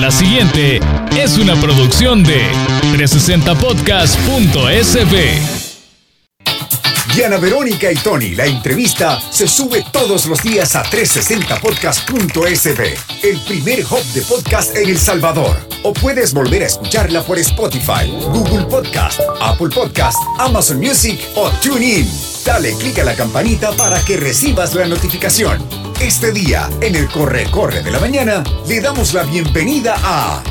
La siguiente es una producción de 360podcast.sb. Diana Verónica y Tony, la entrevista se sube todos los días a 360podcast.sb, el primer hub de podcast en El Salvador. O puedes volver a escucharla por Spotify, Google Podcast, Apple Podcast, Amazon Music o TuneIn. Dale clic a la campanita para que recibas la notificación. Este día, en el Corre Corre de la Mañana, le damos la bienvenida a...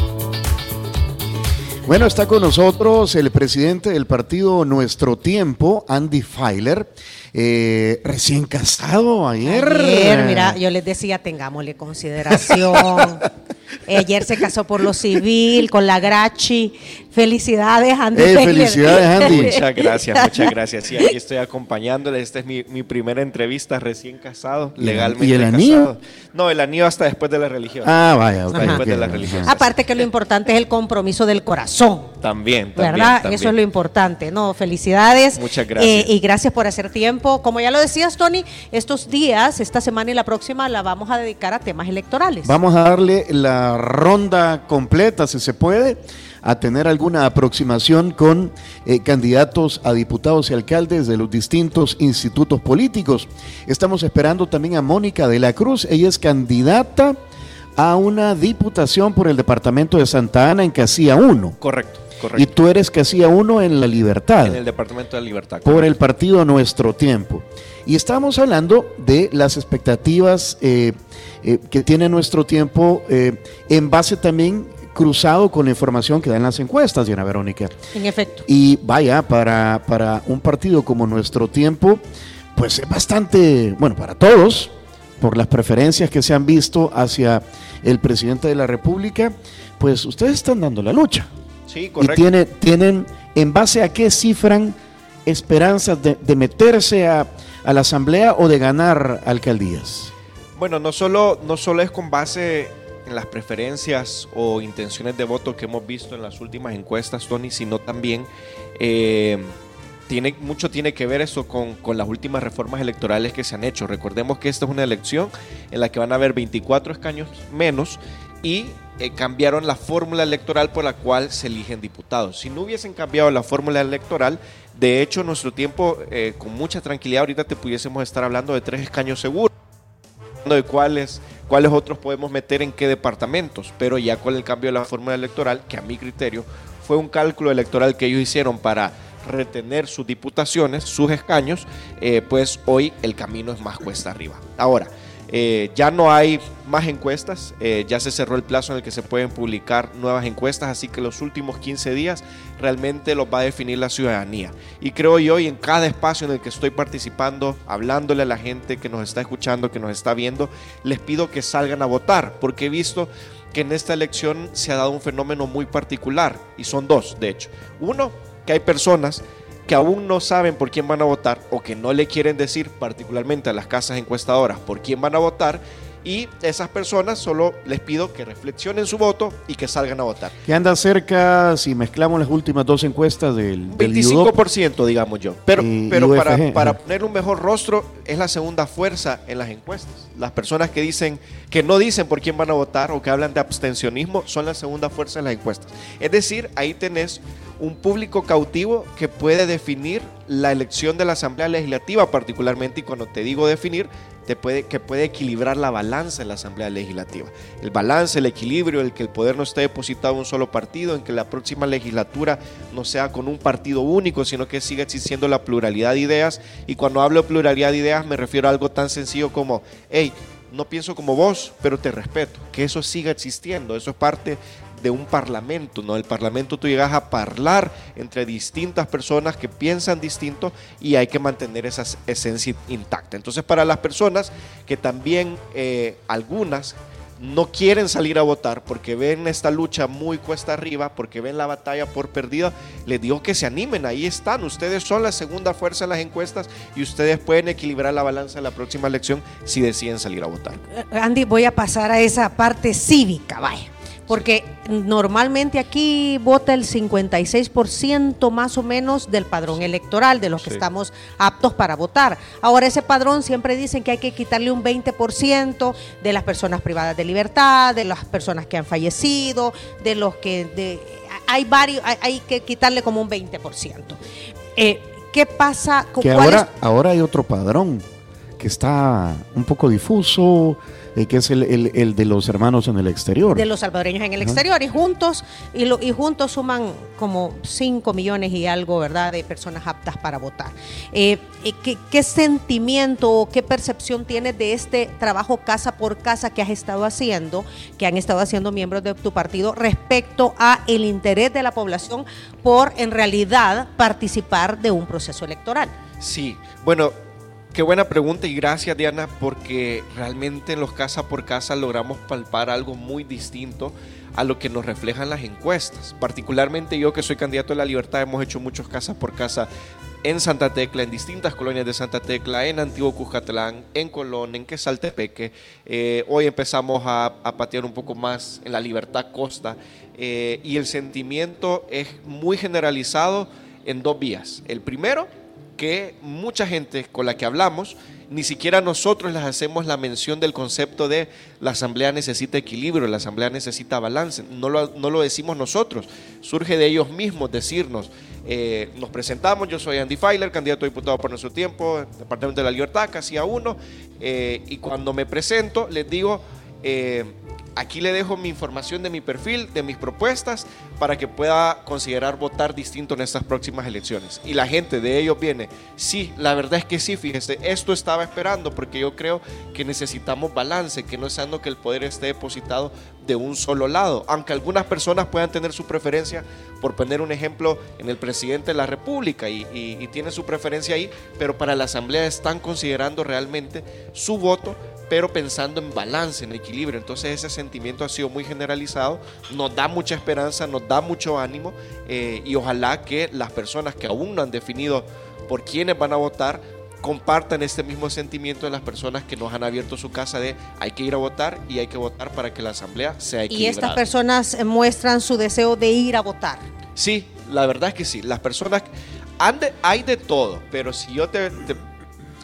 Bueno, está con nosotros el presidente del partido Nuestro Tiempo, Andy Feiler, eh, recién casado ayer. Ayer, mira, yo les decía, tengámosle consideración. Ayer se casó por lo civil, con la Grachi. Felicidades, Andy. Eh, felicidades, Andy. muchas gracias, muchas gracias. Sí, aquí estoy acompañándole. Esta es mi, mi primera entrevista recién casado, ¿Y el- legalmente y el anillo? casado. No, el anillo hasta después de la religión. Ah, vaya, Hasta después de la religión. Aparte que lo importante es el compromiso del corazón. También, también. ¿Verdad? también. Eso es lo importante. No, felicidades. Muchas gracias. Eh, y gracias por hacer tiempo. Como ya lo decías, Tony, estos días, esta semana y la próxima, la vamos a dedicar a temas electorales. Vamos a darle la ronda completa, si se puede, a tener alguna aproximación con eh, candidatos a diputados y alcaldes de los distintos institutos políticos. Estamos esperando también a Mónica de la Cruz. Ella es candidata a una diputación por el departamento de Santa Ana en Casilla 1. Correcto, Y correcto. tú eres Casilla 1 en La Libertad. En el Departamento de Libertad. por el partido Nuestro Tiempo. Y estamos hablando de las expectativas eh, eh, que tiene Nuestro Tiempo eh, en base también cruzado con la información que dan las encuestas, Diana Verónica. En efecto. Y vaya, para, para un partido como Nuestro Tiempo, pues es bastante, bueno, para todos, por las preferencias que se han visto hacia el presidente de la República, pues ustedes están dando la lucha. Sí, Y correcto. tiene, tienen, ¿en base a qué cifran esperanzas de, de meterse a, a la asamblea o de ganar alcaldías? Bueno, no solo, no solo es con base en las preferencias o intenciones de voto que hemos visto en las últimas encuestas, Tony, sino también eh, tiene, mucho tiene que ver eso con, con las últimas reformas electorales que se han hecho. Recordemos que esta es una elección en la que van a haber 24 escaños menos y eh, cambiaron la fórmula electoral por la cual se eligen diputados. Si no hubiesen cambiado la fórmula electoral, de hecho, nuestro tiempo, eh, con mucha tranquilidad, ahorita te pudiésemos estar hablando de tres escaños seguros de cuáles, cuáles otros podemos meter en qué departamentos, pero ya con el cambio de la fórmula electoral, que a mi criterio fue un cálculo electoral que ellos hicieron para retener sus diputaciones, sus escaños, eh, pues hoy el camino es más cuesta arriba. Ahora, eh, ya no hay más encuestas, eh, ya se cerró el plazo en el que se pueden publicar nuevas encuestas, así que los últimos 15 días realmente los va a definir la ciudadanía. Y creo yo, y en cada espacio en el que estoy participando, hablándole a la gente que nos está escuchando, que nos está viendo, les pido que salgan a votar, porque he visto que en esta elección se ha dado un fenómeno muy particular, y son dos, de hecho. Uno, que hay personas que aún no saben por quién van a votar o que no le quieren decir particularmente a las casas encuestadoras por quién van a votar y esas personas solo les pido que reflexionen su voto y que salgan a votar. Que anda cerca, si mezclamos las últimas dos encuestas del, del IUDOP, 25% digamos yo. Pero, pero UFG, para, para ajá. ponerle un mejor rostro es la segunda fuerza en las encuestas. Las personas que dicen que no dicen por quién van a votar o que hablan de abstencionismo son la segunda fuerza en las encuestas. Es decir, ahí tenés un público cautivo que puede definir la elección de la Asamblea Legislativa particularmente y cuando te digo definir puede, que puede equilibrar la balanza en la Asamblea Legislativa. El balance, el equilibrio, el que el poder no esté depositado en un solo partido, en que la próxima legislatura no sea con un partido único, sino que siga existiendo la pluralidad de ideas. Y cuando hablo de pluralidad de ideas me refiero a algo tan sencillo como, hey, no pienso como vos, pero te respeto. Que eso siga existiendo. Eso es parte de un parlamento, ¿no? El parlamento tú llegas a hablar entre distintas personas que piensan distinto y hay que mantener esa esencia intacta. Entonces, para las personas que también, eh, algunas, no quieren salir a votar porque ven esta lucha muy cuesta arriba, porque ven la batalla por perdida, les digo que se animen, ahí están, ustedes son la segunda fuerza en las encuestas y ustedes pueden equilibrar la balanza en la próxima elección si deciden salir a votar. Andy, voy a pasar a esa parte cívica, vaya. Porque normalmente aquí vota el 56% más o menos del padrón electoral, de los que Sí. estamos aptos para votar. Ahora ese padrón siempre dicen que hay que quitarle un 20% de las personas privadas de libertad, de las personas que han fallecido, de los que... De, hay varios, hay, hay que quitarle como un 20%. Eh, ¿Qué pasa? con Que es- ahora, ahora hay otro padrón que está un poco difuso, eh, que es el, el- el de los hermanos en el exterior. de los salvadoreños en el exterior y juntos y, lo- y juntos suman como 5 millones y algo, ¿verdad?, de personas aptas para votar. Eh, eh, ¿qué, qué sentimiento o qué percepción tienes de este trabajo casa por casa que has estado haciendo, que han estado haciendo miembros de tu partido respecto a el interés de la población por en realidad participar de un proceso electoral? Sí, bueno, qué buena pregunta y gracias Diana porque realmente en los casa por casa logramos palpar algo muy distinto a lo que nos reflejan las encuestas. Particularmente yo que soy candidato a la libertad hemos hecho muchos casa por casa en Santa Tecla, en distintas colonias de Santa Tecla, en Antiguo Cuscatlán, en Colón, en Quesaltepeque. Eh, hoy empezamos a, a patear un poco más en la Libertad Costa eh, y el sentimiento es muy generalizado en dos vías. El primero, que mucha gente con la que hablamos, ni siquiera nosotros les hacemos la mención del concepto de la asamblea necesita equilibrio, la asamblea necesita balance. No lo, no lo decimos nosotros, surge de ellos mismos decirnos. eh, nos presentamos, yo soy Andy Feiler, candidato a diputado por nuestro tiempo, Departamento de la Libertad, casi a uno, eh, y cuando me presento les digo, eh, Aquí le dejo mi información de mi perfil, de mis propuestas, para que pueda considerar votar distinto en estas próximas elecciones. Y la gente de ellos viene, sí, la verdad es que sí, fíjese, esto estaba esperando, porque yo creo que necesitamos balance, que no es que el poder esté depositado de un solo lado, aunque algunas personas puedan tener su preferencia, por poner un ejemplo, en el presidente de la República y, y, y tiene su preferencia ahí, pero para la Asamblea están considerando realmente su voto pero pensando en balance, en equilibrio. Entonces ese sentimiento ha sido muy generalizado, nos da mucha esperanza, nos da mucho ánimo eh, y ojalá que las personas que aún no han definido por quiénes van a votar compartan este mismo sentimiento de las personas que nos han abierto su casa de hay que ir a votar y hay que votar para que la asamblea sea Y equilibrada. estas personas eh, muestran su deseo de ir a votar. Sí, la verdad es que sí. Las personas han de- hay de todo, pero si yo te, te-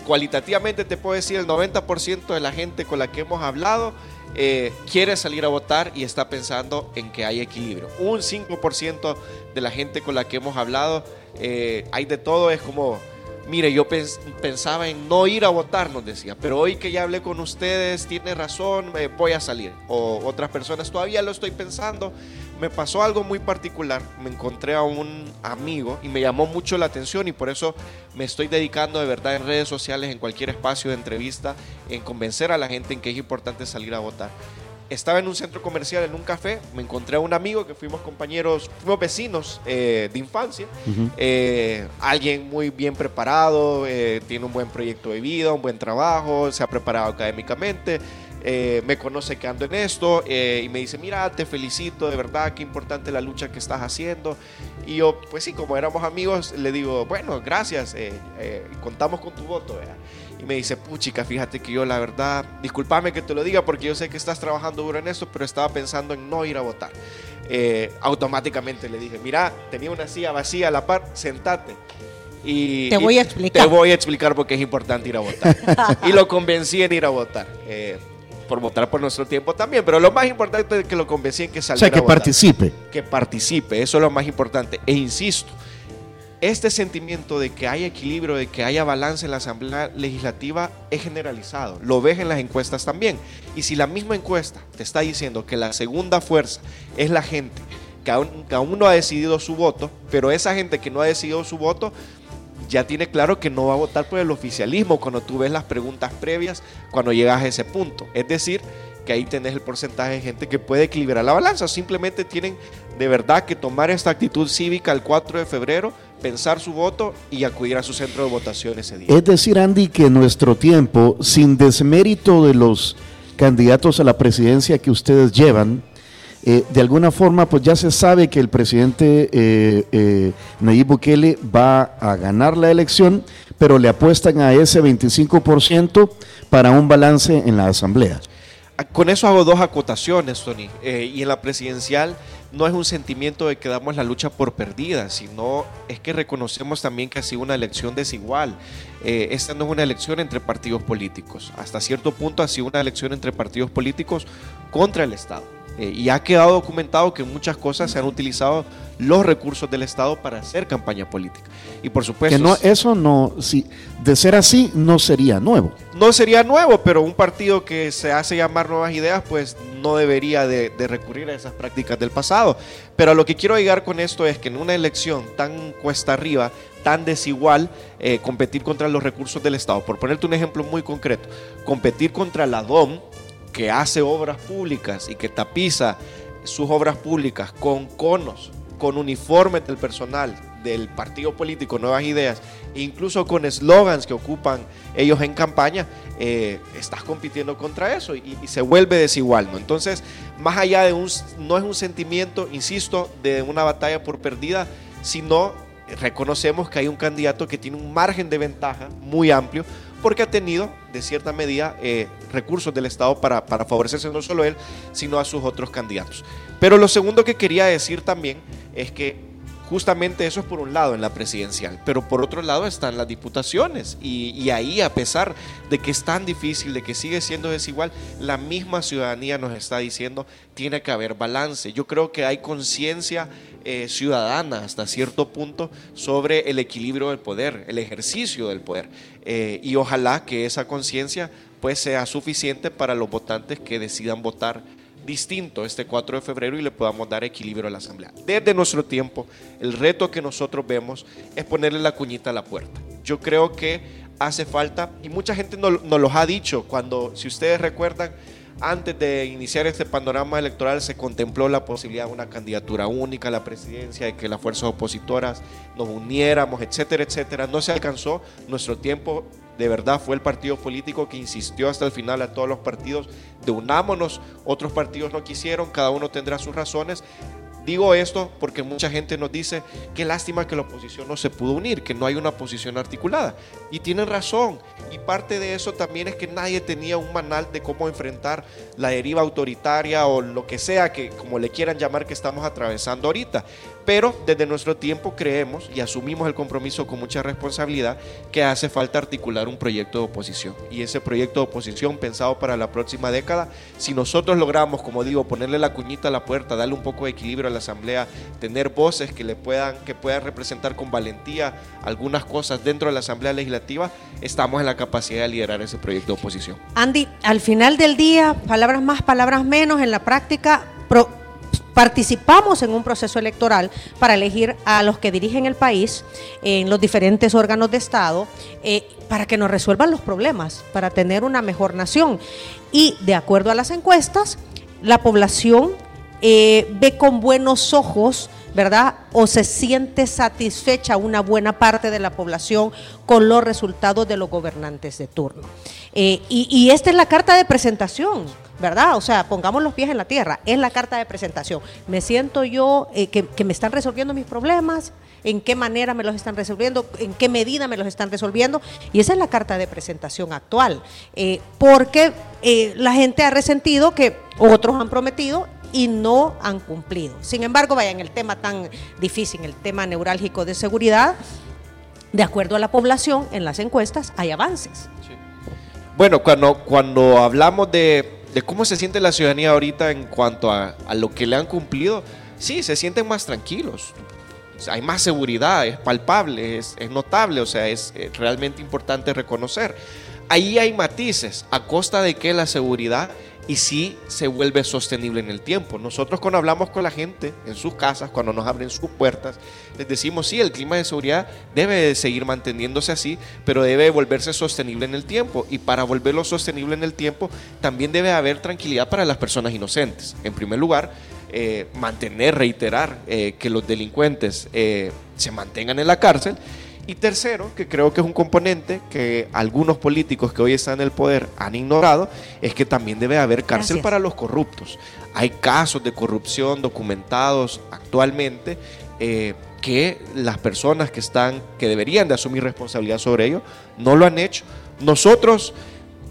cualitativamente te puedo decir el 90% de la gente con la que hemos hablado eh, quiere salir a votar y está pensando en que hay equilibrio. Un 5% de la gente con la que hemos hablado eh, hay de todo, es como Mire, yo pens- pensaba en no ir a votar, nos decía, pero hoy que ya hablé con ustedes, tiene razón, eh, voy a salir. O otras personas, todavía lo estoy pensando. Me pasó algo muy particular. Me encontré a un amigo y me llamó mucho la atención y por eso me estoy dedicando de verdad en redes sociales, en cualquier espacio de entrevista, en convencer a la gente en que es importante salir a votar. Estaba en un centro comercial, en un café, me encontré a un amigo que fuimos compañeros, fuimos vecinos eh, de infancia, eh, alguien muy bien preparado, eh, tiene un buen proyecto de vida, un buen trabajo, se ha preparado académicamente, eh, me conoce que ando en esto eh, y me dice, mira, te felicito, de verdad, qué importante la lucha que estás haciendo. Y yo, pues sí, como éramos amigos, le digo, bueno, gracias, eh, contamos con tu voto. ¿verdad? Y me dice, puchica, fíjate que yo la verdad, discúlpame que te lo diga porque yo sé que estás trabajando duro en esto, pero estaba pensando en no ir a votar. Automáticamente le dije, mira, tenía una silla vacía a la par, sentate. Y, Te voy a explicar. Te voy a explicar por qué es importante ir a votar. y lo convencí en ir a votar. eh, por votar por nuestro tiempo también, pero lo más importante es que lo convencí en que O saliera sea, que a votar participe. que participe, eso es lo más importante. E insisto, este sentimiento de que haya equilibrio, de que haya balance en la Asamblea Legislativa es generalizado. Lo ves en las encuestas también. Y si la misma encuesta te está diciendo que la segunda fuerza es la gente que aún, que aún no ha decidido su voto, pero esa gente que no ha decidido su voto ya tiene claro que no va a votar por el oficialismo cuando tú ves las preguntas previas, cuando llegas a ese punto. Es decir, que ahí tenés el porcentaje de gente que puede equilibrar la balanza. Simplemente tienen de verdad que tomar esta actitud cívica el 4 de febrero, pensar su voto y acudir a su centro de votación ese día. Es decir, Andy, que nuestro tiempo, sin desmérito de los candidatos a la presidencia que ustedes llevan, eh, de alguna forma, pues ya se sabe que el presidente eh, eh, Nayib Bukele va a ganar la elección, pero le apuestan a ese 25% para un balance en la asamblea. con eso hago dos acotaciones, Tony. Eh, y en la presidencial no es un sentimiento de que damos la lucha por perdida, sino es que reconocemos también que ha sido una elección desigual. Eh, esta no es una elección entre partidos políticos. Hasta cierto punto ha sido una elección entre partidos políticos contra el Estado. Eh, y ha quedado documentado que muchas cosas se han utilizado los recursos del Estado para hacer campaña política. Y por supuesto... Que no, eso no, si, de ser así, no sería nuevo. No sería nuevo, pero un partido que se hace llamar nuevas ideas, pues no debería de, recurrir a esas prácticas del pasado. Pero a lo que quiero llegar con esto es que en una elección tan cuesta arriba, tan desigual, eh, competir contra los recursos del Estado. Por ponerte un ejemplo muy concreto, competir contra la DOM, que hace obras públicas y que tapiza sus obras públicas con conos, con uniformes del personal del partido político Nuevas Ideas, e incluso con eslogans que ocupan ellos en campaña, eh, estás compitiendo contra eso y, se vuelve desigual. ¿no? Entonces, más allá de un, no es un sentimiento, insisto, de una batalla por perdida, sino reconocemos que hay un candidato que tiene un margen de ventaja muy amplio porque ha tenido, de cierta medida, eh, recursos del Estado para, para favorecerse no solo él, sino a sus otros candidatos. Pero lo segundo que quería decir también es que justamente eso es por un lado en la presidencial, pero por otro lado están las diputaciones y, ahí a pesar de que es tan difícil, de que sigue siendo desigual, la misma ciudadanía nos está diciendo tiene que haber balance. Yo creo que hay conciencia eh, ciudadana hasta cierto punto sobre el equilibrio del poder, el ejercicio del poder eh, y ojalá que esa conciencia pues sea suficiente para los votantes que decidan votar distinto este 4 de febrero y le podamos dar equilibrio a la Asamblea. Desde nuestro tiempo, el reto que nosotros vemos es ponerle la cuñita a la puerta. Yo creo que hace falta, y mucha gente nos, nos los ha dicho, cuando, si ustedes recuerdan, antes de iniciar este panorama electoral se contempló la posibilidad de una candidatura única a la presidencia, de que las fuerzas opositoras nos uniéramos, etcétera, etcétera. No se alcanzó. Nuestro tiempo de verdad fue el partido político que insistió hasta el final a todos los partidos de unámonos. Otros partidos no quisieron, cada uno tendrá sus razones. Digo esto porque mucha gente nos dice, qué lástima que la oposición no se pudo unir, que no hay una posición articulada. Y tienen razón. Y parte de eso también es que nadie tenía un manual de cómo enfrentar la deriva autoritaria o lo que sea que, como le quieran llamar, que estamos atravesando ahorita. Pero desde nuestro tiempo creemos y asumimos el compromiso con mucha responsabilidad que hace falta articular un proyecto de oposición. Y ese proyecto de oposición pensado para la próxima década, si nosotros logramos, como digo, ponerle la cuñita a la puerta, darle un poco de equilibrio a la Asamblea, tener voces que, le puedan, que puedan representar con valentía algunas cosas dentro de la Asamblea Legislativa, estamos en la capacidad de liderar ese proyecto de oposición. Andy, al final del día, palabras más, palabras menos, en la práctica, pro participamos en un proceso electoral para elegir a los que dirigen el país en los diferentes órganos de Estado eh, para que nos resuelvan los problemas, para tener una mejor nación. Y de acuerdo a las encuestas, la población eh, ve con buenos ojos ¿verdad? O se siente satisfecha una buena parte de la población con los resultados de los gobernantes de turno. Eh, y, y, esta es la carta de presentación. ¿Verdad? O sea, pongamos los pies en la tierra, es la carta de presentación. Me siento yo eh, que, que, me están resolviendo mis problemas, en qué manera me los están resolviendo, en qué medida me los están resolviendo, y esa es la carta de presentación actual, eh, porque eh, la gente ha resentido que otros han prometido y no han cumplido. Sin embargo, vaya, en el tema tan difícil, el tema neurálgico de seguridad, de acuerdo a la población, en las encuestas hay avances. Bueno, cuando, cuando hablamos de de cómo se siente la ciudadanía ahorita en cuanto a, a lo que le han cumplido, sí, se sienten más tranquilos. Hay más seguridad, es palpable, es, es notable, o sea, es, es realmente importante reconocer. Ahí hay matices, a costa de que la seguridad y sí se vuelve sostenible en el tiempo. Nosotros cuando hablamos con la gente en sus casas, cuando nos abren sus puertas, les decimos, sí, el clima de seguridad debe seguir manteniéndose así, pero debe volverse sostenible en el tiempo. Y para volverlo sostenible en el tiempo, también debe haber tranquilidad para las personas inocentes. En primer lugar, eh, mantener, reiterar eh, que los delincuentes eh, se mantengan en la cárcel y tercero, que creo que es un componente que algunos políticos que hoy están en el poder han ignorado, es que también debe haber cárcel Gracias. para los corruptos. Hay casos de corrupción documentados actualmente eh, que las personas que están, que deberían de asumir responsabilidad sobre ello, no lo han hecho. Nosotros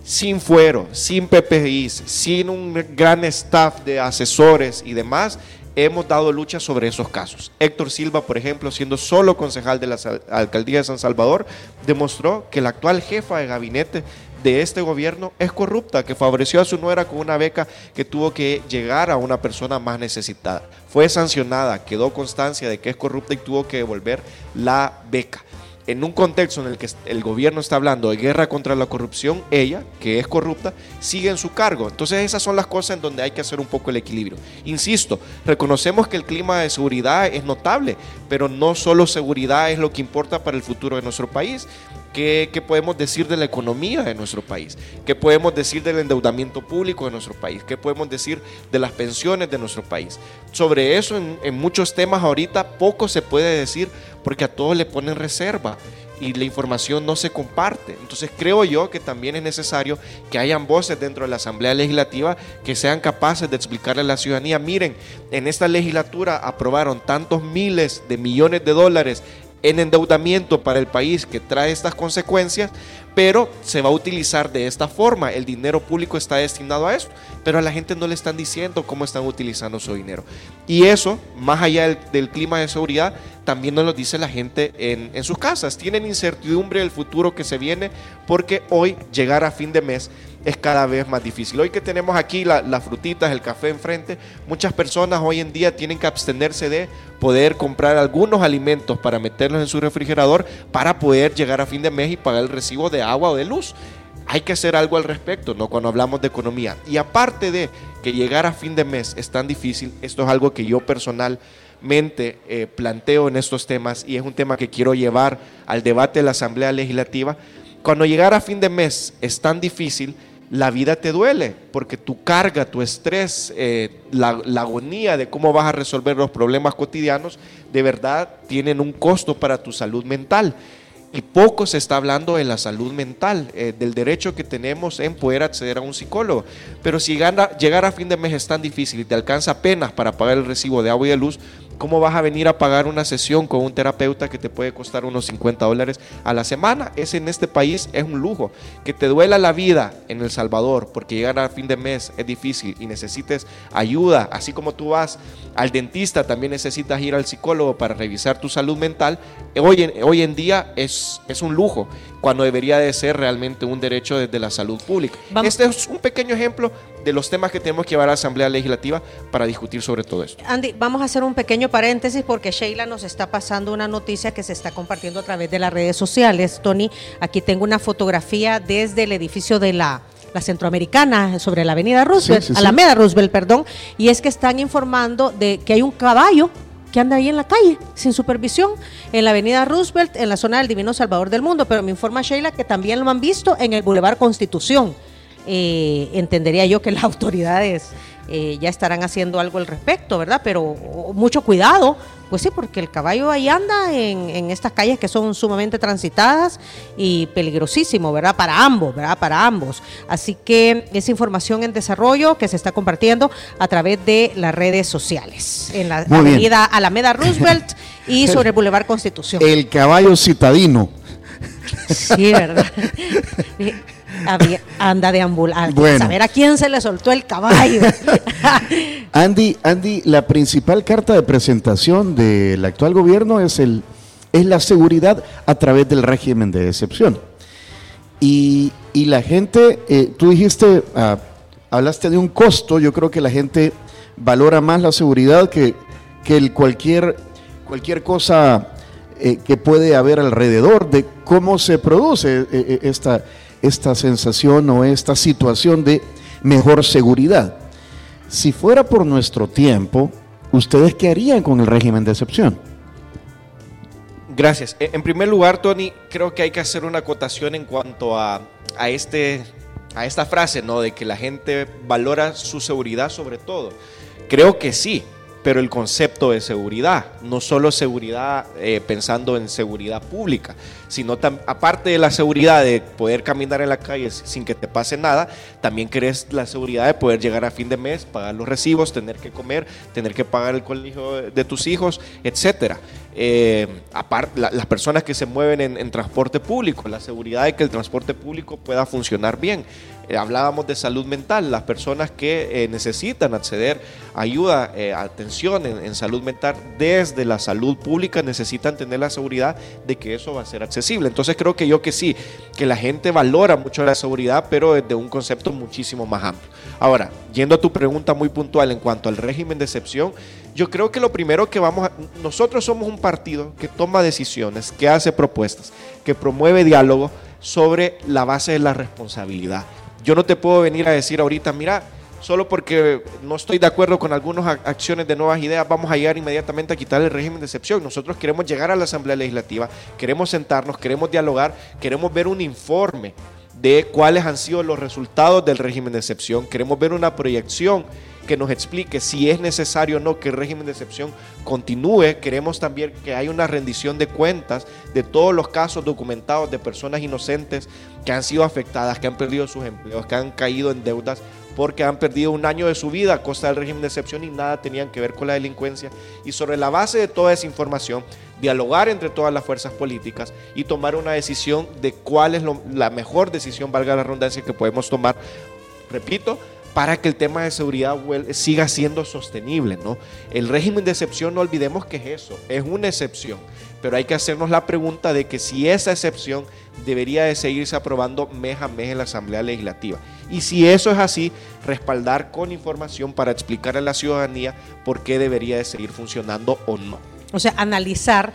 sin fuero, sin PPIs, sin un gran staff de asesores y demás, hemos dado lucha sobre esos casos. Héctor Silva, por ejemplo, siendo solo concejal de la alcaldía de San Salvador, demostró que la actual jefa de gabinete de este gobierno es corrupta, que favoreció a su nuera con una beca que tuvo que llegar a una persona más necesitada. Fue sancionada, quedó constancia de que es corrupta y tuvo que devolver la beca en un contexto en el que el gobierno está hablando de guerra contra la corrupción, ella, que es corrupta, sigue en su cargo. Entonces esas son las cosas en donde hay que hacer un poco el equilibrio. Insisto, reconocemos que el clima de seguridad es notable, pero no solo seguridad es lo que importa para el futuro de nuestro país. ¿Qué, podemos decir de la economía de nuestro país? ¿Qué podemos decir del endeudamiento público de nuestro país? ¿Qué podemos decir de las pensiones de nuestro país? Sobre eso en, en muchos temas ahorita poco se puede decir porque a todos le ponen reserva y la información no se comparte. Entonces creo yo que también es necesario que hayan voces dentro de la Asamblea Legislativa que sean capaces de explicarle a la ciudadanía, miren, en esta legislatura aprobaron tantos miles de millones de dólares en endeudamiento para el país que trae estas consecuencias, pero se va a utilizar de esta forma. El dinero público está destinado a eso, pero a la gente no le están diciendo cómo están utilizando su dinero. Y eso, más allá del, clima de seguridad, también nos lo dice la gente en, sus casas. Tienen incertidumbre del futuro que se viene porque hoy llegar a fin de mes es cada vez más difícil. Hoy que tenemos aquí las frutitas, el café enfrente, muchas personas hoy en día tienen que abstenerse de poder comprar algunos alimentos para meterlos en su refrigerador para poder llegar a fin de mes y pagar el recibo de agua o de luz. Hay que hacer algo al respecto, ¿no? Cuando hablamos de economía. Y aparte de que llegar a fin de mes es tan difícil, esto es algo que yo personalmente eh, planteo en estos temas y es un tema que quiero llevar al debate de la Asamblea Legislativa. Cuando llegar a fin de mes es tan difícil, la vida te duele, porque tu carga, tu estrés, eh, la, agonía de cómo vas a resolver los problemas cotidianos, de verdad tienen un costo para tu salud mental. Y poco se está hablando de la salud mental, eh, del derecho que tenemos en poder acceder a un psicólogo. Pero si llegar a fin de mes es tan difícil y te alcanza apenas para pagar el recibo de agua y de luz, ¿Cómo vas a venir a pagar una sesión con un terapeuta que te puede costar unos 50 dólares a la semana? Ese en este país es un lujo. Que te duela la vida en El Salvador porque llegar a fin de mes es difícil y necesites ayuda, así como tú vas al dentista, también necesitas ir al psicólogo para revisar tu salud mental. Hoy en, hoy en día es, es un lujo cuando debería de ser realmente un derecho desde la salud pública. Este es un pequeño ejemplo de los temas que tenemos que llevar a la Asamblea Legislativa para discutir sobre todo esto. Andy, vamos a hacer un pequeño paréntesis porque Sheila nos está pasando una noticia que se está compartiendo a través de las redes sociales. Tony, aquí tengo una fotografía desde el edificio de la la centroamericana sobre la avenida Roosevelt, Alameda Roosevelt, perdón, y es que están informando de que hay un caballo que anda ahí en la calle, sin supervisión, en la avenida Roosevelt, en la zona del Divino Salvador del Mundo, pero me informa Sheila que también lo han visto en el Boulevard Constitución. Eh, entendería yo que las autoridades eh, ya estarán haciendo algo al respecto, ¿verdad? Pero mucho cuidado, pues sí, porque el caballo ahí anda en, estas calles que son sumamente transitadas y peligrosísimo, ¿verdad? Para ambos, ¿verdad? Para ambos. Así que es información en desarrollo que se está compartiendo a través de las redes sociales, en la avenida Alameda Roosevelt y sobre el Boulevard Constitución. El caballo citadino. Sí, ¿verdad? anda de ambulancia. Bueno. Saber a quién se le soltó el caballo. Andy, Andy, la principal carta de presentación del actual gobierno es, el, es la seguridad a través del régimen de excepción. Y, la gente, eh, tú dijiste, ah, hablaste de un costo, yo creo que la gente valora más la seguridad que, que el cualquier, cualquier cosa eh, que puede haber alrededor de cómo se produce eh, esta, esta sensación o esta situación de mejor seguridad. Si fuera por nuestro tiempo, ¿ustedes qué harían con el régimen de excepción? Gracias. E, en primer lugar, Tony, creo que hay que hacer una acotación en cuanto a, a, este, a esta frase, ¿no? De que la gente valora su seguridad sobre todo. Creo que sí, pero el concepto de seguridad, no solo seguridad eh, pensando en seguridad pública, sino aparte de la seguridad de poder caminar en la calle sin que te pase nada, también querés la seguridad de poder llegar a fin de mes, pagar los recibos, tener que comer, tener que pagar el colegio de tus hijos, etcétera. Eh, aparte, las personas que se mueven en, transporte público, la seguridad de que el transporte público pueda funcionar bien. Eh, hablábamos de salud mental, las personas que eh, necesitan acceder a ayuda, atención en, salud mental desde la salud pública necesitan tener la seguridad de que eso va a ser accesible. Entonces creo que yo que sí, que la gente valora mucho la seguridad, pero desde un concepto muchísimo más amplio. Ahora, yendo a tu pregunta muy puntual en cuanto al régimen de excepción, yo creo que lo primero que vamos a... Nosotros somos un partido que toma decisiones, que hace propuestas, que promueve diálogo sobre la base de la responsabilidad. Yo no te puedo venir a decir ahorita, mira, solo porque no estoy de acuerdo con algunas acciones de nuevas ideas, vamos a llegar inmediatamente a quitar el régimen de excepción. Nosotros queremos llegar a la Asamblea Legislativa, queremos sentarnos, queremos dialogar, queremos ver un informe de cuáles han sido los resultados del régimen de excepción, queremos ver una proyección que nos explique si es necesario o no que el régimen de excepción continúe. Queremos también que haya una rendición de cuentas de todos los casos documentados de personas inocentes que han sido afectadas, que han perdido sus empleos, que han caído en deudas porque han perdido un año de su vida a costa del régimen de excepción y nada tenían que ver con la delincuencia. Y sobre la base de toda esa información, dialogar entre todas las fuerzas políticas y tomar una decisión de cuál es la mejor decisión, valga la redundancia, que podemos tomar, repito, para que el tema de seguridad siga siendo sostenible. ¿no? El régimen de excepción, no olvidemos que es eso, es una excepción, pero hay que hacernos la pregunta de que si esa excepción debería de seguirse aprobando mes a mes en la Asamblea Legislativa. Y si eso es así, respaldar con información para explicar a la ciudadanía por qué debería de seguir funcionando o no. O sea, analizar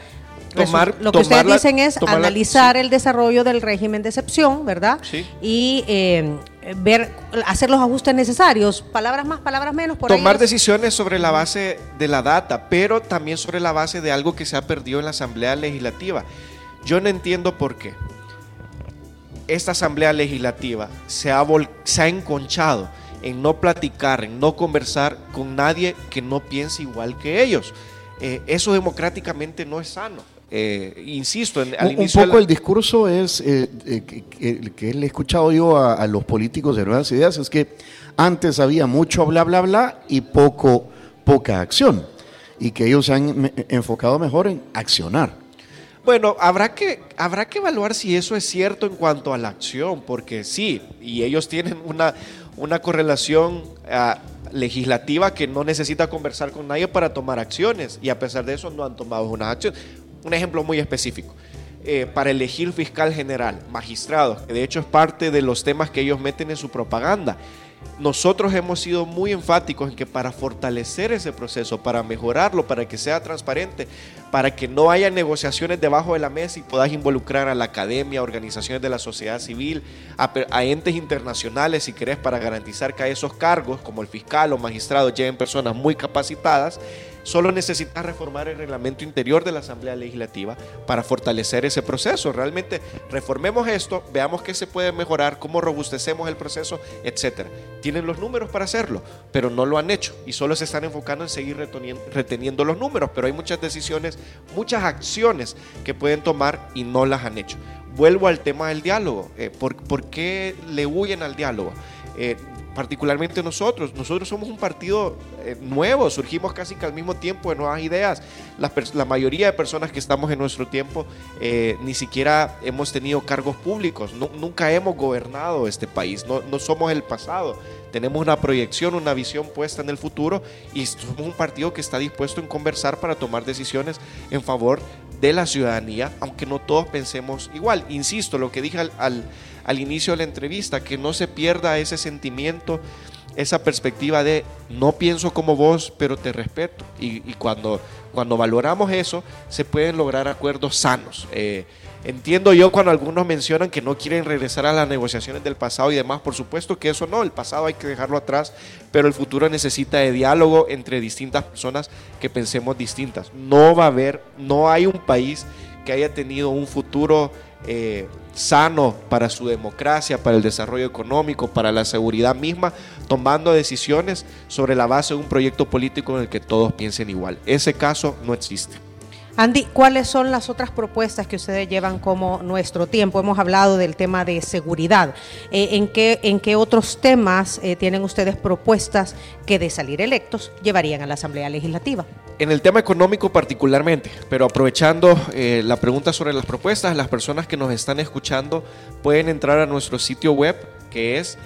lo que ustedes dicen es analizar el desarrollo del régimen de excepción, ¿verdad? Sí. Y eh, ver, hacer los ajustes necesarios, palabras más, palabras menos. Por Tomar decisiones sobre la base de la data, pero también sobre la base de algo que se ha perdido en la Asamblea Legislativa. Yo no entiendo por qué esta Asamblea Legislativa se ha, se ha enconchado en no platicar, en no conversar con nadie que no piense igual que ellos. Eh, eso democráticamente no es sano. Eh, insisto, en, al un, poco el discurso es eh, que, le he escuchado yo a, los políticos de Nuevas Ideas es que antes había mucho bla bla bla y poco poca acción y que ellos se han enfocado mejor en accionar. Bueno, habrá que, habrá que evaluar si eso es cierto en cuanto a la acción, porque sí, y ellos tienen una, una correlación ah, legislativa que no necesita conversar con nadie para tomar acciones, y a pesar de eso no han tomado unas acciones. Un ejemplo muy específico. Eh, para elegir fiscal general, magistrados, que de hecho es parte de los temas que ellos meten en su propaganda. Nosotros hemos sido muy enfáticos en que para fortalecer ese proceso, para mejorarlo, para que sea transparente, para que no haya negociaciones debajo de la mesa y puedas involucrar a la academia, organizaciones de la sociedad civil, a, a entes internacionales, si querés, para garantizar que a esos cargos, como el fiscal o magistrado, lleguen personas muy capacitadas Solo necesitas reformar el reglamento interior de la Asamblea Legislativa para fortalecer ese proceso. Realmente reformemos esto, veamos qué se puede mejorar, cómo robustecemos el proceso, etcétera. Tienen los números para hacerlo, pero no lo han hecho y solo se están enfocando en seguir reteniendo los números, pero hay muchas decisiones, muchas acciones que pueden tomar y no las han hecho. Vuelvo al tema del diálogo. Eh, ¿por, qué le huyen al diálogo? Eh, particularmente nosotros. Nosotros somos un partido eh, nuevo, surgimos casi que al mismo tiempo de nuevas ideas. La, mayoría de personas que estamos en nuestro tiempo eh, ni siquiera hemos tenido cargos públicos, nunca hemos gobernado este país, no, no somos el pasado. Tenemos una proyección, una visión puesta en el futuro y somos un partido que está dispuesto en conversar para tomar decisiones en favor de la ciudadanía, aunque no todos pensemos igual. Insisto, lo que dije al al inicio de la entrevista, que no se pierda ese sentimiento, esa perspectiva de no pienso como vos, pero te respeto. Y, cuando, cuando valoramos eso, se pueden lograr acuerdos sanos. Eh, entiendo yo cuando algunos mencionan que no quieren regresar a las negociaciones del pasado y demás, por supuesto que eso no, el pasado hay que dejarlo atrás, pero el futuro necesita de diálogo entre distintas personas que pensemos distintas. No va a haber, no hay un país que haya tenido un futuro eh, sano para su democracia, para el desarrollo económico, para la seguridad misma, tomando decisiones sobre la base de un proyecto político en el que todos piensen igual. Ese caso no existe. Andy, ¿cuáles son las otras propuestas que ustedes llevan como nuestro tiempo? Hemos hablado del tema de seguridad. Eh, ¿en, qué, ¿En qué otros temas eh, tienen ustedes propuestas que de salir electos llevarían a la Asamblea Legislativa? En el tema económico particularmente, pero aprovechando eh, la pregunta sobre las propuestas, las personas que nos están escuchando pueden entrar a nuestro sitio web que es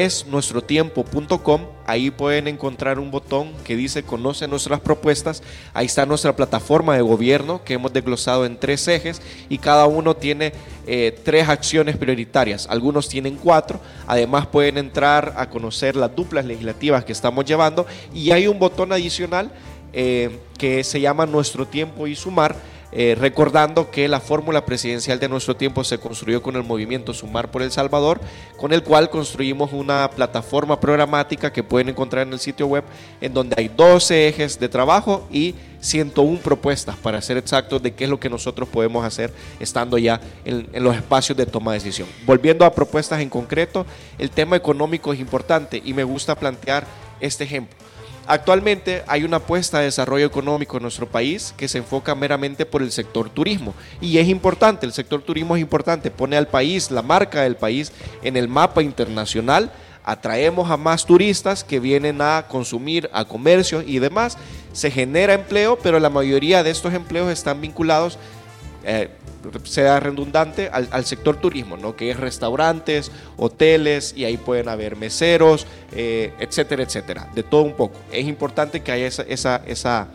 es nuestrotiempo.com. Ahí pueden encontrar un botón que dice Conoce nuestras propuestas. Ahí está nuestra plataforma de gobierno que hemos desglosado en tres ejes y cada uno tiene eh, tres acciones prioritarias. Algunos tienen cuatro. Además pueden entrar a conocer las duplas legislativas que estamos llevando y hay un botón adicional eh, que se llama Nuestro Tiempo y Sumar eh, recordando que la fórmula presidencial de nuestro tiempo se construyó con el movimiento Sumar por El Salvador, con el cual construimos una plataforma programática que pueden encontrar en el sitio web, en donde hay 12 ejes de trabajo y 101 propuestas, para ser exactos, de qué es lo que nosotros podemos hacer estando ya en, en los espacios de toma de decisión. Volviendo a propuestas en concreto, el tema económico es importante y me gusta plantear este ejemplo. Actualmente hay una apuesta de desarrollo económico en nuestro país que se enfoca meramente por el sector turismo. Y es importante, el sector turismo es importante, pone al país, la marca del país en el mapa internacional, atraemos a más turistas que vienen a consumir, a comercio y demás, se genera empleo, pero la mayoría de estos empleos están vinculados eh, sea redundante, al, sector turismo, ¿no? que es restaurantes, hoteles, y ahí pueden haber meseros, eh, etcétera, etcétera, de todo un poco. Es importante que haya esa, esa, esa,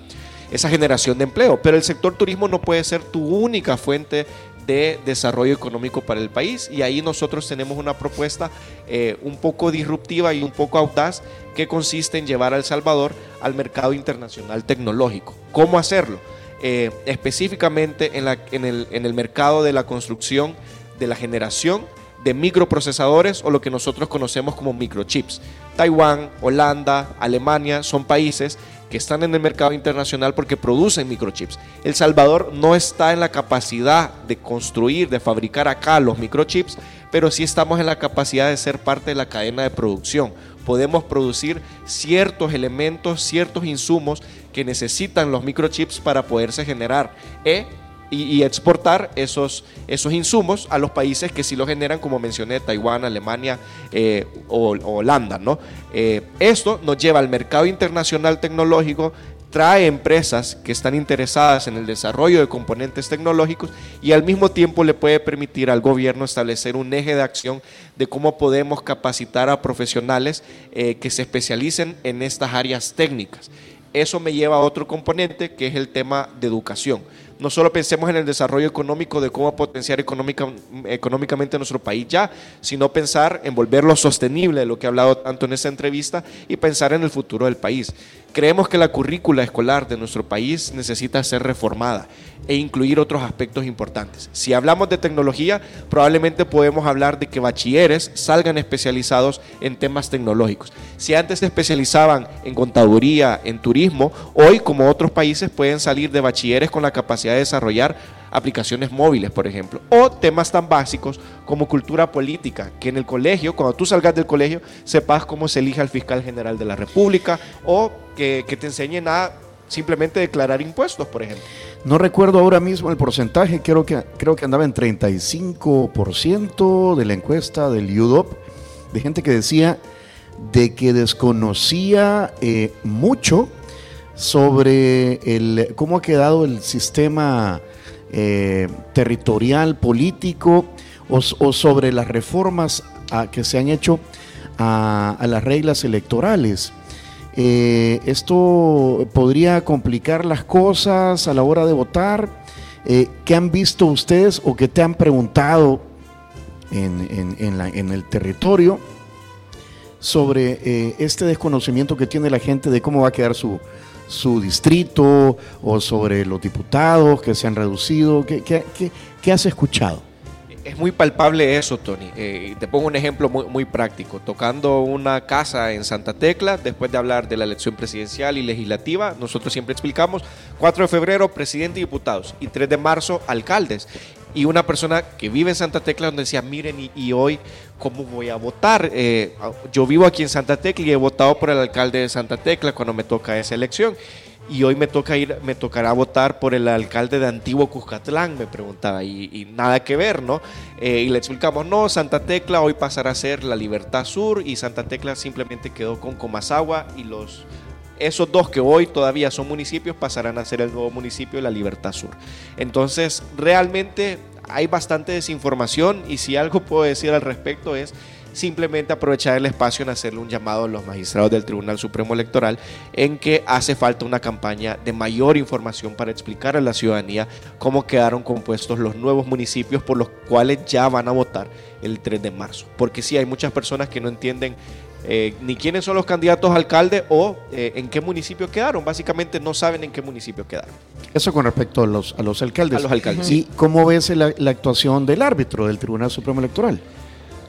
esa generación de empleo, pero el sector turismo no puede ser tu única fuente de desarrollo económico para el país y ahí nosotros tenemos una propuesta eh, un poco disruptiva y un poco audaz que consiste en llevar a El Salvador al mercado internacional tecnológico. ¿Cómo hacerlo? Eh, específicamente en, el, en el mercado de la construcción, de la generación de microprocesadores o lo que nosotros conocemos como microchips. Taiwán, Holanda, Alemania son países que están en el mercado internacional porque producen microchips. El Salvador no está en la capacidad de construir, de fabricar acá los microchips, pero sí estamos en la capacidad de ser parte de la cadena de producción. Podemos producir ciertos elementos, ciertos insumos que necesitan los microchips para poderse generar e, y, exportar esos, esos insumos a los países que sí lo generan, como mencioné, Taiwán, Alemania eh, o, Holanda. ¿no? Eh, esto nos lleva al mercado internacional tecnológico trae empresas que están interesadas en el desarrollo de componentes tecnológicos y al mismo tiempo le puede permitir al gobierno establecer un eje de acción de cómo podemos capacitar a profesionales eh, que se especialicen en estas áreas técnicas. Eso me lleva a otro componente que es el tema de educación no solo pensemos en el desarrollo económico de cómo potenciar económicamente nuestro país ya, sino pensar en volverlo sostenible, de lo que he hablado tanto en esta entrevista, y pensar en el futuro del país. Creemos que la currícula escolar de nuestro país necesita ser reformada e incluir otros aspectos importantes. Si hablamos de tecnología, probablemente podemos hablar de que bachilleres salgan especializados en temas tecnológicos. Si antes se especializaban en contaduría, en turismo, hoy como otros países pueden salir de bachilleres con la capacidad de desarrollar aplicaciones móviles, por ejemplo, o temas tan básicos como cultura política, que en el colegio, cuando tú salgas del colegio, sepas cómo se elige al fiscal general de la República, o que, te enseñen a simplemente declarar impuestos, por ejemplo. No recuerdo ahora mismo el porcentaje, creo que, creo que andaba en 35% de la encuesta del UDOP, de gente que decía de que desconocía eh, mucho sobre el, cómo ha quedado el sistema eh, territorial, político, o, sobre las reformas que se han hecho a, las reglas electorales. Eh, esto podría complicar las cosas a la hora de votar. Eh, ¿Qué han visto ustedes o qué te han preguntado en, el territorio sobre este desconocimiento que tiene la gente de cómo va a quedar su, su distrito o sobre los diputados que se han reducido? ¿Qué, qué, qué, has escuchado? es muy palpable eso, Tony. Eh, te pongo un ejemplo muy, muy, práctico. Tocando una casa en Santa Tecla, después de hablar de la elección presidencial y legislativa, nosotros siempre explicamos 4 de febrero, presidente y diputados, y 3 de marzo, alcaldes. Y una persona que vive en Santa Tecla donde decía, miren, y, hoy, ¿cómo voy a votar? Eh, yo vivo aquí en Santa Tecla y he votado por el alcalde de Santa Tecla cuando me toca esa elección y hoy me toca ir, me tocará votar por el alcalde de Antiguo Cuscatlán, me preguntaba, y, nada que ver, ¿no? Eh, y le explicamos, no, Santa Tecla hoy pasará a ser la Libertad Sur y Santa Tecla simplemente quedó con Comasagua y los esos dos que hoy todavía son municipios pasarán a ser el nuevo municipio de la Libertad Sur. Entonces, realmente hay bastante desinformación y si algo puedo decir al respecto es simplemente aprovechar el espacio en hacerle un llamado a los magistrados del Tribunal Supremo Electoral en que hace falta una campaña de mayor información para explicar a la ciudadanía cómo quedaron compuestos los nuevos municipios por los cuales ya van a votar el 3 de marzo. Porque sí, hay muchas personas que no entienden eh, ni quiénes son los candidatos a alcalde o eh, en qué municipio quedaron. Básicamente no saben en qué municipio quedaron. Eso con respecto a los, a los alcaldes. A los alcaldes. ¿Y cómo ves la, la actuación del árbitro del Tribunal Supremo Electoral?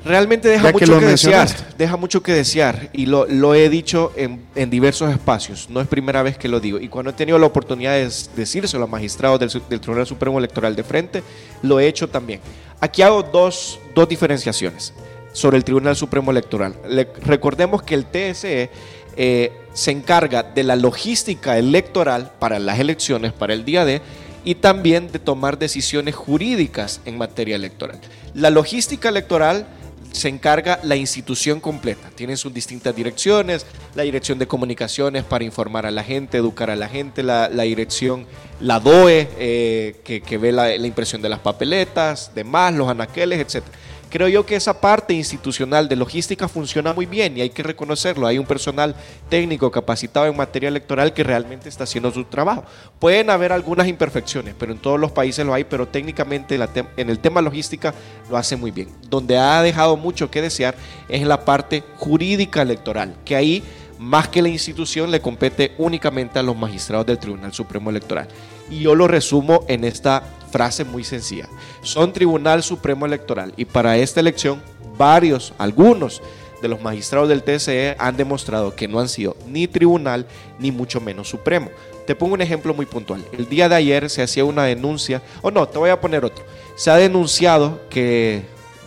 Realmente deja mucho que, desear, deja mucho que desear y lo, he dicho en, diversos espacios, no es primera vez que lo digo y cuando he tenido la oportunidad de decírselo a magistrados del, Tribunal Supremo Electoral de frente, lo he hecho también. Aquí hago dos, diferenciaciones sobre el Tribunal Supremo Electoral. recordemos que el TSE eh, se encarga de la logística electoral para las elecciones, para el día de, y también de tomar decisiones jurídicas en materia electoral. La logística electoral se encarga la institución completa. Tienen sus distintas direcciones, la dirección de comunicaciones para informar a la gente, educar a la gente, la, dirección, la DOE, eh, que, ve la, impresión de las papeletas, demás, los anaqueles, etcétera. Creo yo que esa parte institucional de logística funciona muy bien y hay que reconocerlo. Hay un personal técnico capacitado en materia electoral que realmente está haciendo su trabajo. Pueden haber algunas imperfecciones, pero en todos los países lo hay, pero técnicamente en el tema logística lo hace muy bien. Donde ha dejado mucho que desear es en la parte jurídica electoral, que ahí más que la institución le compete únicamente a los magistrados del Tribunal Supremo Electoral. Y yo lo resumo en esta frase muy sencilla. Son Tribunal Supremo Electoral y para esta elección varios, algunos de los magistrados del TSE han demostrado que no han sido ni tribunal ni mucho menos supremo. Te pongo un ejemplo muy puntual. El día de ayer se hacía una denuncia, o no, te voy a poner otro. Se ha denunciado que,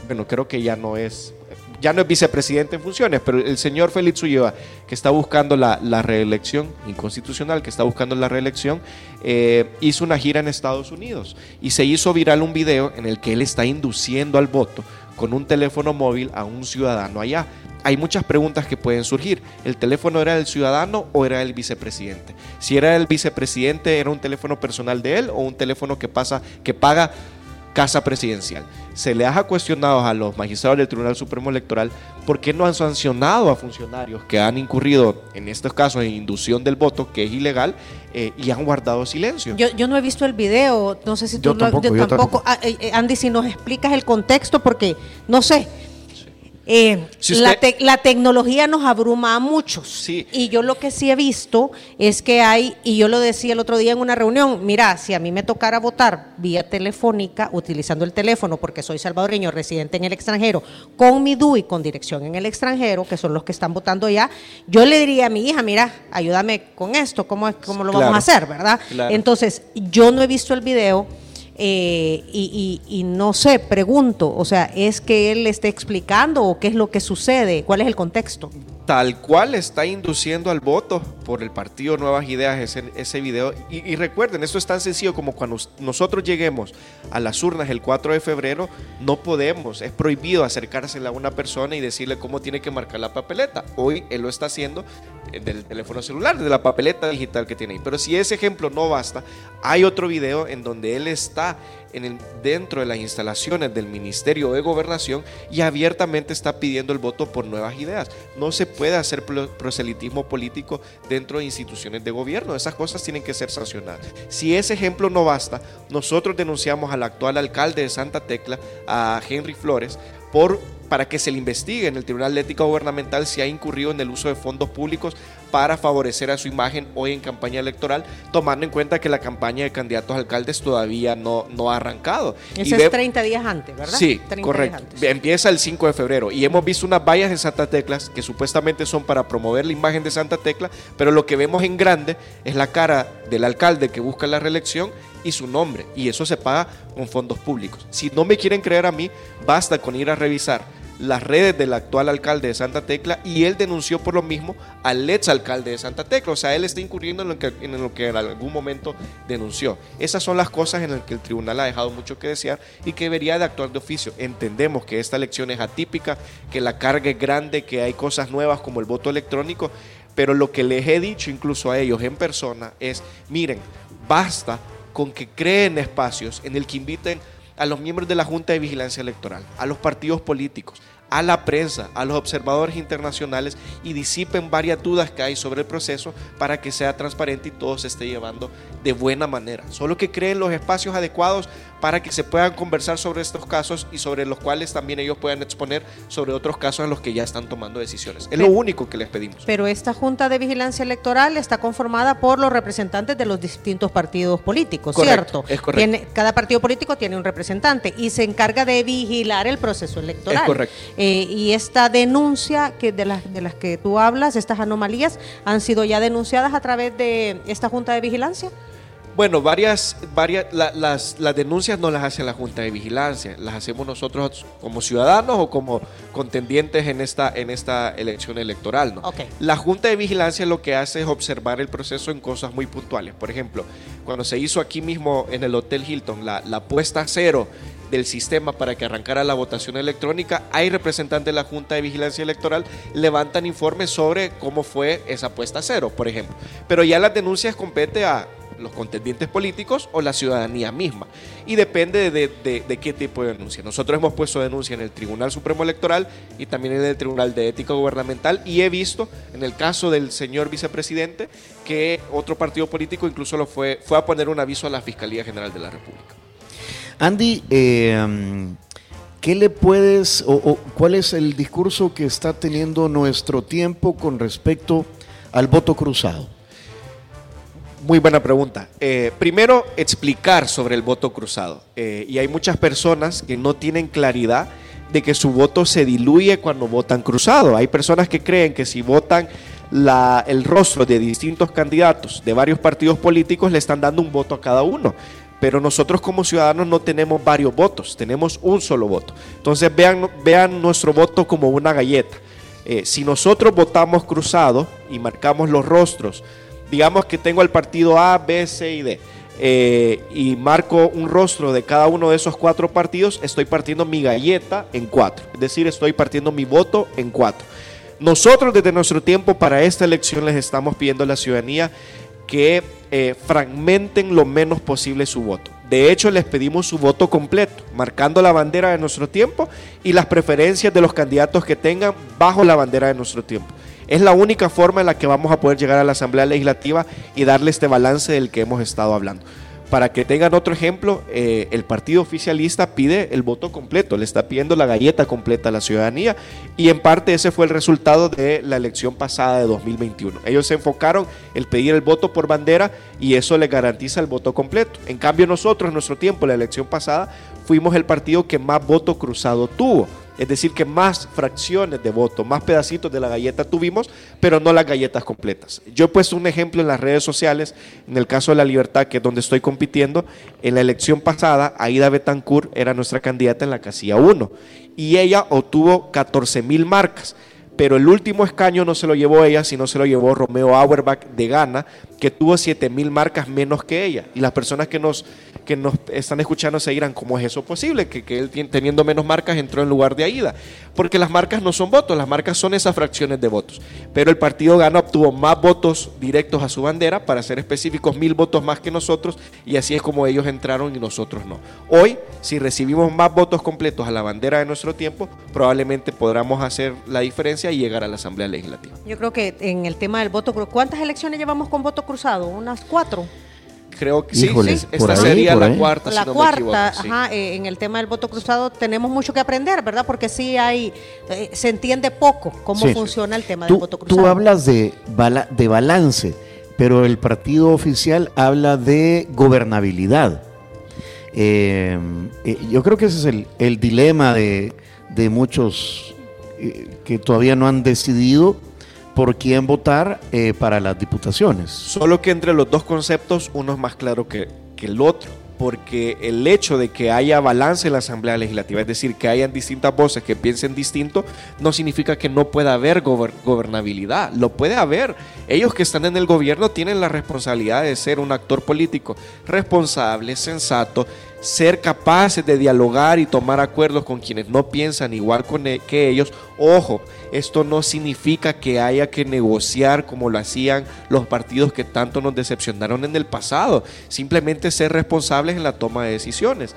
bueno, creo que ya no es ya no es vicepresidente en funciones, pero el señor Félix Ulloa, que está buscando la, reelección, inconstitucional, que está buscando la reelección, eh, hizo una gira en Estados Unidos y se hizo viral un video en el que él está induciendo al voto con un teléfono móvil a un ciudadano allá. Hay muchas preguntas que pueden surgir. ¿El teléfono era del ciudadano o era del vicepresidente? Si era el vicepresidente, ¿era un teléfono personal de él o un teléfono que pasa, que paga casa presidencial. Se le ha cuestionado a los magistrados del Tribunal Supremo Electoral por qué no han sancionado a funcionarios que han incurrido en estos casos en inducción del voto, que es ilegal, eh, y han guardado silencio. Yo, no he visto el video, no sé si tú lo, tampoco. tampoco. Ah, eh, eh, Andy, si nos explicas el contexto, porque no sé, eh, la, tecnología nos abruma a muchos. Y yo lo que sí he visto es que hay, y yo lo decía el otro día en una reunión, mira, si a mí me tocara votar vía telefónica, utilizando el teléfono, porque soy salvadoreño residente en el extranjero, con mi DUI con dirección en el extranjero, que son los que están votando ya, yo le diría a mi hija, mira, ayúdame con esto, ¿cómo, cómo lo vamos a hacer, verdad? Entonces, yo no he visto el video eh, y, no sé, pregunto, o sea, ¿es que él esté explicando o qué es lo que sucede? ¿Cuál es el contexto? Tal cual está induciendo al voto por el partido Nuevas Ideas ese, ese video. Y, recuerden, esto es tan sencillo como cuando nosotros lleguemos a las urnas el 4 de febrero, no podemos, es prohibido acercársela a una persona y decirle cómo tiene que marcar la papeleta. Hoy él lo está haciendo del teléfono celular, de la papeleta digital que tiene ahí. Pero si ese ejemplo no basta, hay otro video en donde él está en el, dentro de las instalaciones del Ministerio de Gobernación y abiertamente está pidiendo el voto por nuevas ideas. No se puede hacer proselitismo político dentro de instituciones de gobierno. Esas cosas tienen que ser sancionadas. Si ese ejemplo no basta, nosotros denunciamos al actual alcalde de Santa Tecla, a Henry Flores, por para que se le investigue en el Tribunal de Ética Gubernamental si ha incurrido en el uso de fondos públicos para favorecer a su imagen hoy en campaña electoral, tomando en cuenta que la campaña de candidatos a alcaldes todavía no, no ha arrancado. Ese es 30 días antes, ¿verdad? Sí, correcto. Empieza el 5 de febrero y hemos visto unas vallas en Santa Teclas que supuestamente son para promover la imagen de Santa Tecla, pero lo que vemos en grande es la cara del alcalde que busca la reelección y su nombre, y eso se paga con fondos públicos. Si no me quieren creer a mí, basta con ir a revisar las redes del actual alcalde de Santa Tecla y él denunció por lo mismo al ex alcalde de Santa Tecla. O sea, él está incurriendo en lo que en, lo que en algún momento denunció. Esas son las cosas en las que el tribunal ha dejado mucho que desear y que debería de actuar de oficio. Entendemos que esta elección es atípica, que la carga es grande, que hay cosas nuevas como el voto electrónico, pero lo que les he dicho incluso a ellos en persona es, miren, basta con que creen espacios en el que inviten a los miembros de la Junta de Vigilancia Electoral, a los partidos políticos, a la prensa, a los observadores internacionales y disipen varias dudas que hay sobre el proceso para que sea transparente y todo se esté llevando de buena manera. Solo que creen los espacios adecuados para que se puedan conversar sobre estos casos y sobre los cuales también ellos puedan exponer sobre otros casos en los que ya están tomando decisiones. Es lo único que les pedimos. Pero esta Junta de Vigilancia Electoral está conformada por los representantes de los distintos partidos políticos, ¿cierto? Es correcto. cada partido político tiene un representante y se encarga de vigilar el proceso electoral. Es correcto. Eh, y esta denuncia que de, las, de las que tú hablas, estas anomalías, han sido ya denunciadas a través de esta Junta de Vigilancia. Bueno, varias, varias las, las, denuncias no las hace la Junta de Vigilancia, las hacemos nosotros como ciudadanos o como contendientes en esta, en esta elección electoral. ¿no? La Junta de Vigilancia lo que hace es observar el proceso en cosas muy puntuales. Por ejemplo, cuando se hizo aquí mismo en el Hotel Hilton la, la puesta a cero del sistema para que arrancara la votación electrónica, hay representantes de la Junta de Vigilancia Electoral, levantan informes sobre cómo fue esa puesta a cero, por ejemplo. Pero ya las denuncias compete a los contendientes políticos o la ciudadanía misma. Y depende de, qué tipo de denuncia. Nosotros hemos puesto denuncia en el Tribunal Supremo Electoral y también en el Tribunal de Ética Gubernamental y he visto en el caso del señor vicepresidente que otro partido político incluso lo fue, fue a poner un aviso a la Fiscalía General de la República. Andy, eh, ¿qué le puedes o cuál es el discurso que está teniendo nuestro tiempo con respecto al voto cruzado? Muy buena pregunta. Eh, primero, explicar sobre el voto cruzado. Eh, y hay muchas personas que no tienen claridad de que su voto se diluye cuando votan cruzado. Hay personas que creen que si votan el rostro de distintos candidatos de varios partidos políticos, le están dando un voto a cada uno. Pero nosotros como ciudadanos no tenemos varios votos, tenemos un solo voto. Entonces vean, vean nuestro voto como una galleta. Eh, si nosotros votamos cruzado y marcamos los rostros digamos que tengo el partido A, B, C y D. Eh, y marco un rostro de cada uno de esos cuatro partidos, estoy partiendo mi galleta en cuatro. Es decir, estoy partiendo mi voto en cuatro. Nosotros desde nuestro tiempo para esta elección les estamos pidiendo a la ciudadanía que eh, fragmenten lo menos posible su voto. De hecho, les pedimos su voto completo, marcando la bandera de nuestro tiempo y las preferencias de los candidatos que tengan bajo la bandera de nuestro tiempo. Es la única forma en la que vamos a poder llegar a la Asamblea Legislativa y darle este balance del que hemos estado hablando. Para que tengan otro ejemplo, eh, el partido oficialista pide el voto completo, le está pidiendo la galleta completa a la ciudadanía y en parte ese fue el resultado de la elección pasada de 2021. Ellos se enfocaron en pedir el voto por bandera y eso le garantiza el voto completo. En cambio nosotros en nuestro tiempo, la elección pasada, fuimos el partido que más voto cruzado tuvo. Es decir, que más fracciones de voto, más pedacitos de la galleta tuvimos, pero no las galletas completas. Yo he puesto un ejemplo en las redes sociales, en el caso de la libertad, que es donde estoy compitiendo. En la elección pasada, Aida Betancourt era nuestra candidata en la casilla 1 y ella obtuvo 14 mil marcas pero el último escaño no se lo llevó ella, sino se lo llevó Romeo Auerbach de Ghana, que tuvo 7000 marcas menos que ella. Y las personas que nos, que nos están escuchando se dirán, ¿cómo es eso posible? Que, que él teniendo menos marcas entró en lugar de Aida. Porque las marcas no son votos, las marcas son esas fracciones de votos. Pero el partido Ghana obtuvo más votos directos a su bandera, para ser específicos, mil votos más que nosotros, y así es como ellos entraron y nosotros no. Hoy, si recibimos más votos completos a la bandera de nuestro tiempo, probablemente podamos hacer la diferencia y llegar a la Asamblea Legislativa. Yo creo que en el tema del voto, ¿cuántas elecciones llevamos con voto cruzado? Unas cuatro. Creo que sí, Híjole, sí, por esta ahí, sería la ahí. cuarta, La si no me cuarta, equivoco, sí. ajá, eh, en el tema del voto cruzado tenemos mucho que aprender, ¿verdad? Porque sí hay, eh, se entiende poco cómo Sí. funciona el tema Tú, del voto cruzado. tú hablas de, bala- de balance, pero el partido oficial habla de gobernabilidad. Eh, eh, yo creo que ese es el, el dilema de, de muchos eh, que todavía no han decidido por quién votar eh, para las diputaciones. Solo que entre los dos conceptos uno es más claro que, que el otro, porque el hecho de que haya balance en la Asamblea Legislativa, es decir, que hayan distintas voces que piensen distinto, no significa que no pueda haber gober- gobernabilidad, lo puede haber. Ellos que están en el gobierno tienen la responsabilidad de ser un actor político responsable, sensato, ser capaces de dialogar y tomar acuerdos con quienes no piensan igual e- que ellos. Ojo, esto no significa que haya que negociar como lo hacían los partidos que tanto nos decepcionaron en el pasado. Simplemente ser responsables en la toma de decisiones.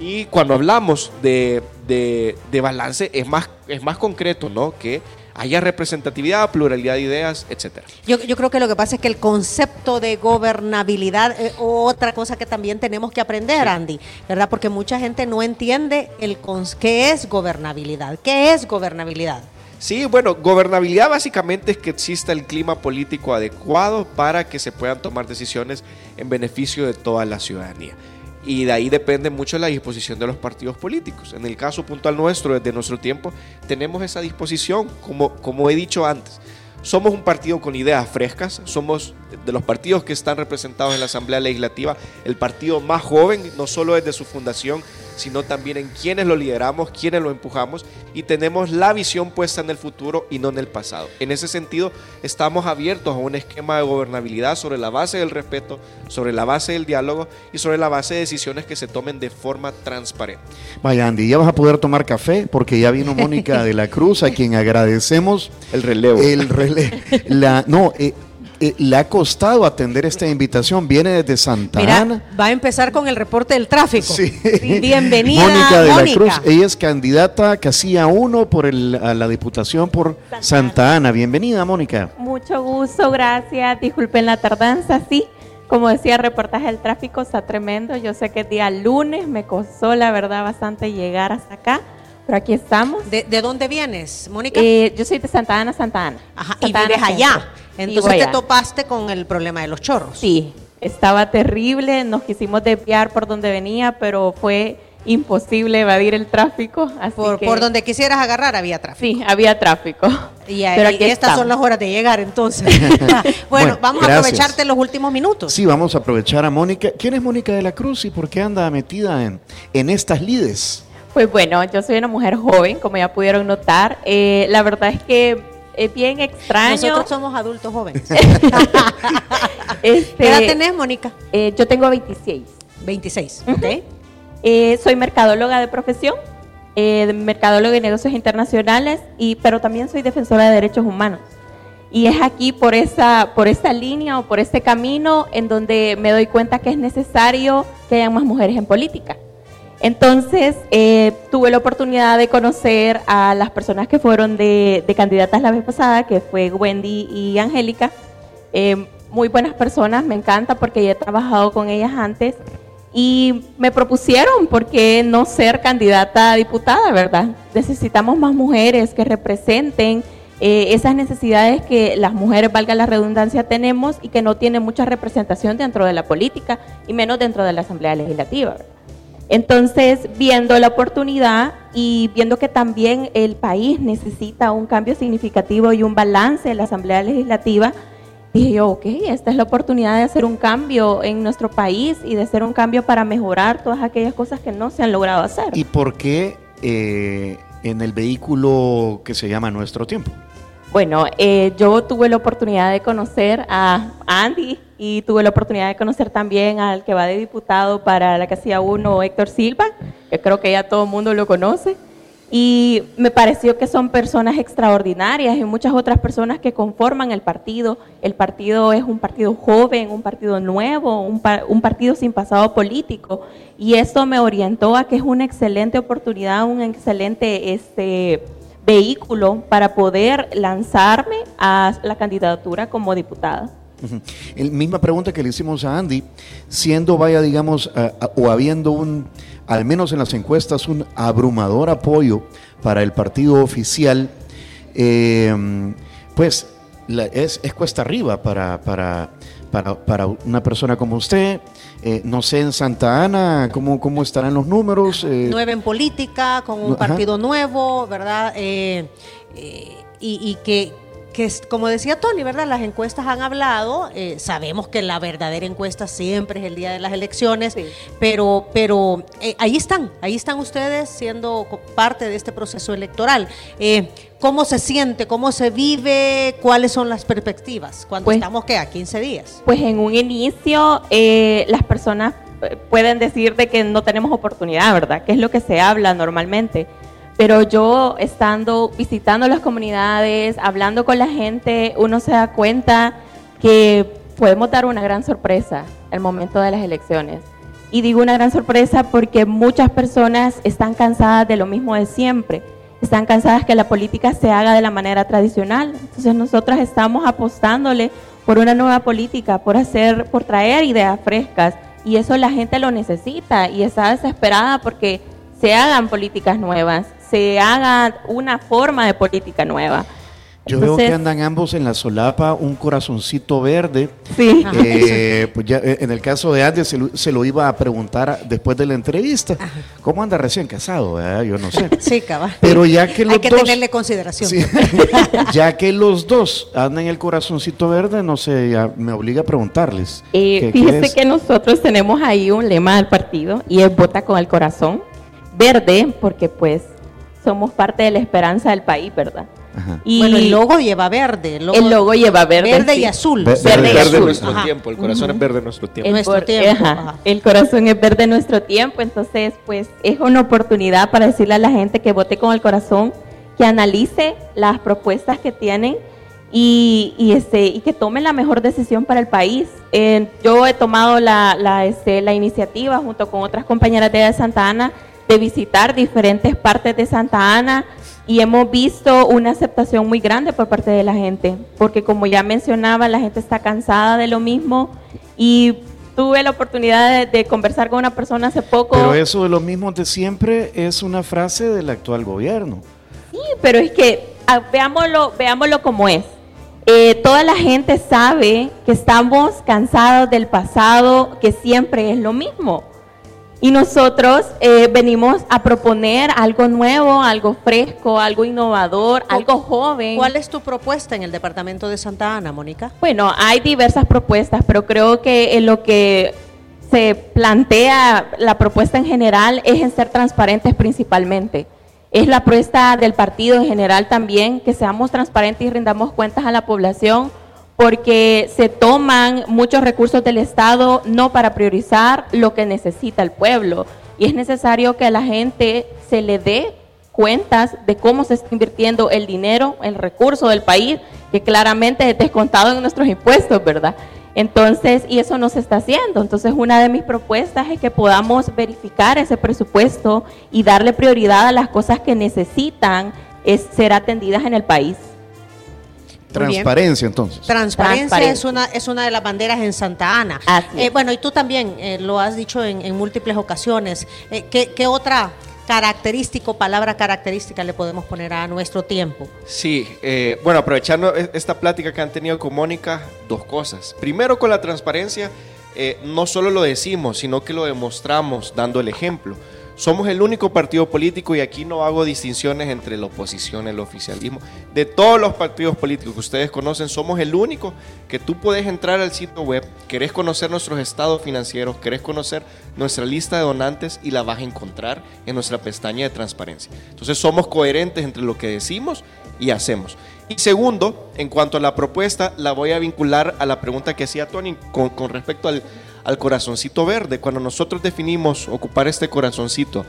Y cuando hablamos de, de- de balance es más, es más concreto, ¿no? Que haya representatividad, pluralidad de ideas, etcétera. Yo, yo creo que lo que pasa es que el concepto de gobernabilidad es otra cosa que también tenemos que aprender, Andy, ¿verdad? Porque mucha gente no entiende el cons- qué es gobernabilidad. ¿Qué es gobernabilidad? Sí, bueno, gobernabilidad básicamente es que exista el clima político adecuado para que se puedan tomar decisiones en beneficio de toda la ciudadanía. Y de ahí depende mucho la disposición de los partidos políticos. En el caso puntual nuestro, desde nuestro tiempo, tenemos esa disposición, como, como he dicho antes. Somos un partido con ideas frescas, somos de los partidos que están representados en la Asamblea Legislativa, el partido más joven, no solo desde su fundación, sino también en quienes lo lideramos, quienes lo empujamos y tenemos la visión puesta en el futuro y no en el pasado. En ese sentido, estamos abiertos a un esquema de gobernabilidad sobre la base del respeto, sobre la base del diálogo y sobre la base de decisiones que se tomen de forma transparente. Vaya Andy, ya vas a poder tomar café porque ya vino Mónica de la Cruz, a quien agradecemos El relevo. el rele- la, no, eh, eh, le ha costado atender esta invitación. Viene desde Santa Mira, Ana. va a empezar con el reporte del tráfico. Sí. Bienvenida, Mónica de la. Cruz. Ella es candidata casilla 1 por el, a la Diputación por Santa, Santa Ana. Bienvenida, Mónica. Mucho gusto, gracias. Disculpen la tardanza, sí. Como decía, el reportaje del tráfico está tremendo. Yo sé que el día lunes me costó, la verdad, bastante llegar hasta acá, pero aquí estamos. ¿De, de dónde vienes, Mónica? Eh, yo soy de Santa Ana, Santa Ana. Ajá, y Ana vives allá. Centro. Entonces te topaste con el problema de los chorros. Sí, estaba terrible. Nos quisimos desviar por donde venía, pero fue imposible evadir el tráfico. Así Por, que- por donde quisieras agarrar había tráfico. Sí, había tráfico. Y, pero y aquí estas son las horas de llegar entonces. bueno, Bueno, vamos a aprovecharte los últimos minutos. Sí, vamos a aprovechar a Mónica. ¿Quién es Mónica de la Cruz y por qué anda metida en, en estas lides? Pues bueno, yo soy una mujer joven, como ya pudieron notar. Eh, la verdad es que es bien extraño. Nosotros somos adultos jóvenes. Este, ¿Qué edad tenés, Mónica? eh, yo tengo 26. 26, Ujú. ¿ok? Eh, soy mercadóloga de profesión, eh, mercadóloga de negocios internacionales, y, pero también soy defensora de derechos humanos. Y es aquí por esa, por esta línea o por este camino en donde me doy cuenta que es necesario que haya más mujeres en política. Entonces, eh, tuve la oportunidad de conocer a las personas que fueron de, candidatas la vez pasada, que fue Wendy y Angélica. Eh, muy buenas personas, me encanta porque ya he trabajado con ellas antes. Y me propusieron, ¿por qué no ser candidata a diputada, verdad? Necesitamos más mujeres que representen eh, esas necesidades que las mujeres, valga la redundancia, tenemos y que no tienen mucha representación dentro de la política y menos dentro de la Asamblea Legislativa. ¿verdad? Entonces, viendo la oportunidad y viendo que también el país necesita un cambio significativo y un balance en la Asamblea Legislativa, dije yo, ok, esta es la oportunidad de hacer un cambio en nuestro país y de hacer un cambio para mejorar todas aquellas cosas que no se han logrado hacer. ¿Y por qué eh, en el vehículo que se llama Nuestro Tiempo? Bueno, eh, yo tuve la oportunidad de conocer a Andy y tuve la oportunidad de conocer también al que va de diputado para la casilla 1, Héctor Silva, que creo que ya todo el mundo lo conoce. Y me pareció que son personas extraordinarias y muchas otras personas que conforman el partido. El partido es un partido joven, un partido nuevo, un, un partido sin pasado político. Y eso me orientó a que es una excelente oportunidad, un excelente este, vehículo para poder lanzarme a la candidatura como diputada. El misma pregunta que le hicimos a Andy, siendo, vaya, digamos, a- a- o habiendo un, al menos en las encuestas, un abrumador apoyo para el partido oficial, eh, pues la- es, es cuesta arriba para, para, para, para una persona como usted. Eh, no sé, en Santa Ana, ¿cómo, cómo estarán los números? Eh, nueva en política, con un Ajá. partido nuevo, ¿verdad? Eh, eh, y, y que, que como decía Tony, ¿verdad? Las encuestas han hablado, eh, sabemos que la verdadera encuesta siempre es el día de las elecciones, Sí. pero, pero eh, ahí están, ahí están ustedes siendo parte de este proceso electoral. Eh, ¿Cómo se siente? ¿Cómo se vive? ¿Cuáles son las perspectivas? Cuando Pues- estamos, ¿qué? A 15 días. Pues en un inicio eh, las personas pueden decir de que no tenemos oportunidad, ¿verdad? Que es lo que se habla normalmente. Pero yo estando visitando las comunidades, hablando con la gente, uno se da cuenta que podemos dar una gran sorpresa al momento de las elecciones. Y digo una gran sorpresa porque muchas personas están cansadas de lo mismo de siempre. Están cansadas que la política se haga de la manera tradicional. Entonces nosotras estamos apostándole por una nueva política, por hacer, por traer ideas frescas. Y eso la gente lo necesita y está desesperada porque se hagan políticas nuevas, se haga una forma de política nueva. Yo veo que Entonces, andan ambos en la solapa, un corazoncito verde. Sí. Eh, pues ya, eh, en el caso de Andy se lo, se lo iba a preguntar después de la entrevista. ¿Cómo anda recién casado? verdad? Yo no sé. Sí, cabal. Pero ya que los Hay que dos, tenerle consideración. Sí. ya que los dos andan en el corazoncito verde, no sé, ya me obliga a preguntarles. Eh, ¿Qué- qué fíjese es? que nosotros tenemos ahí un lema del partido y es vota con el corazón. Verde, porque pues somos parte de la esperanza del país, ¿verdad? Ajá. Y bueno, el logo lleva verde. El logo, el logo lleva verde. verde y azul. Ve- Verde y azul. nuestro Ajá. tiempo, el corazón es verde nuestro tiempo. El, Nuestro por- tiempo, ajá, ajá. el corazón es verde nuestro tiempo, entonces pues es una oportunidad para decirle a la gente que vote con el corazón, que analice las propuestas que tienen y, y, este, y que tome la mejor decisión para el país. Eh, yo he tomado la, la, este, la iniciativa junto con otras compañeras de Santa Ana de visitar diferentes partes de Santa Ana y hemos visto una aceptación muy grande por parte de la gente, porque como ya mencionaba, la gente está cansada de lo mismo y tuve la oportunidad de, de conversar con una persona hace poco. Pero eso de lo mismo de siempre es una frase del actual gobierno. Sí, pero es que ah, veámoslo, veámoslo como es. Eh, toda la gente sabe que estamos cansados del pasado, que siempre es lo mismo. Y nosotros eh, venimos a proponer algo nuevo, algo fresco, algo innovador, algo joven. ¿Cuál es tu propuesta en el departamento de Santa Ana, Mónica? Bueno, hay diversas propuestas, pero creo que en lo que se plantea la propuesta en general es en ser transparentes principalmente. Es la propuesta del partido en general también, que seamos transparentes y rindamos cuentas a la población, porque se toman muchos recursos del Estado no para priorizar lo que necesita el pueblo. Y es necesario que a la gente se le dé cuentas de cómo se está invirtiendo el dinero, el recurso del país, que claramente es descontado en nuestros impuestos, ¿verdad? Entonces, y eso no se está haciendo. Entonces, una de mis propuestas es que podamos verificar ese presupuesto y darle prioridad a las cosas que necesitan es ser atendidas en el país. Transparencia, entonces. Transparencia, Transparencia. Es, una, es una de las banderas en Santa Ana. Eh, bueno, y tú también eh, lo has dicho en, en múltiples ocasiones. Eh, ¿qué, qué otra característico, palabra característica le podemos poner a nuestro tiempo? Sí, eh, bueno, aprovechando e- esta plática que han tenido con Mónica, dos cosas. Primero, con la transparencia, eh, no solo lo decimos, sino que lo demostramos dando el ejemplo. Somos el único partido político y aquí no hago distinciones entre la oposición el oficialismo. De todos los partidos políticos que ustedes conocen, somos el único que tú puedes entrar al sitio web, querés conocer nuestros estados financieros, querés conocer nuestra lista de donantes y la vas a encontrar en nuestra pestaña de transparencia. Entonces somos coherentes entre lo que decimos y hacemos. Y segundo, en cuanto a la propuesta, la voy a vincular a la pregunta que hacía Tony con, con respecto al, al corazoncito verde. Cuando nosotros definimos ocupar este corazoncito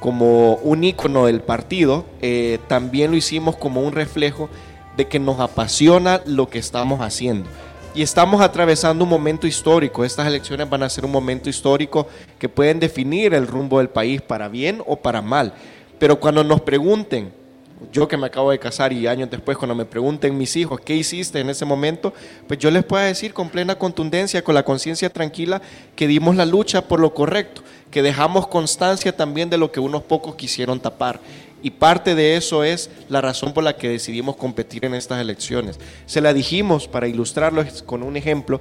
como un icono del partido, eh, también lo hicimos como un reflejo de que nos apasiona lo que estamos haciendo. Y estamos atravesando un momento histórico. Estas elecciones van a ser un momento histórico que pueden definir el rumbo del país para bien o para mal. Pero cuando nos pregunten yo que me acabo de casar y años después cuando me pregunten mis hijos qué hiciste en ese momento, pues yo les puedo decir con plena contundencia, con la conciencia tranquila, que dimos la lucha por lo correcto, que dejamos constancia también de lo que unos pocos quisieron tapar. Y parte de eso es la razón por la que decidimos competir en estas elecciones. Se la dijimos, para ilustrarlo con un ejemplo,